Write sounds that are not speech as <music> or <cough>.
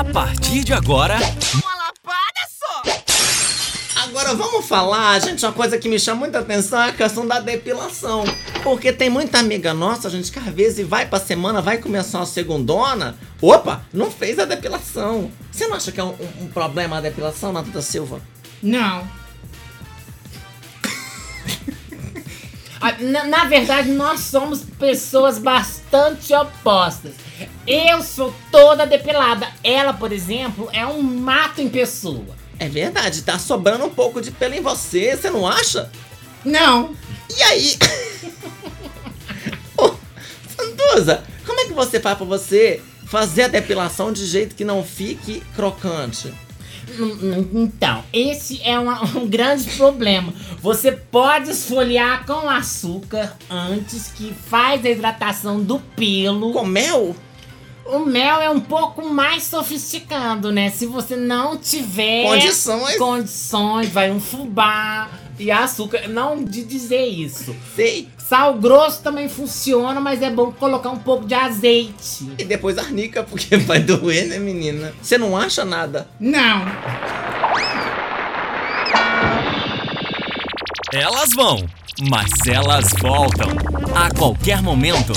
A partir de agora. Uma lapada só! Agora vamos falar, gente, uma coisa que me chama muita atenção é a questão da depilação. Porque tem muita amiga nossa, gente, que às vezes vai pra semana, vai começar uma segundona. Opa, não fez a depilação. Você não acha que é um, um- um problema a depilação, Natata Silva? Não. Na, na verdade, nós somos pessoas bastante opostas. Eu sou toda depilada. Ela, por exemplo, é um mato em pessoa. É verdade, tá sobrando um pouco de pelo em você, você não acha? Não. E aí? <laughs> Ô, Sanduza, como é que você faz pra você fazer a depilação de jeito que não fique crocante? Então, esse é uma- <laughs> um grande problema. Você pode esfoliar com açúcar antes que faz a hidratação do pelo. Com mel? O mel é um pouco mais sofisticado, né? Se você não tiver Condições. condições, vai um fubá e açúcar. Não de dizer isso. Sei. Sal grosso também funciona, mas é bom colocar um pouco de azeite. E depois arnica, porque <laughs> vai doer, né, menina? Você não acha nada? Não. Elas vão, mas elas voltam. A qualquer momento.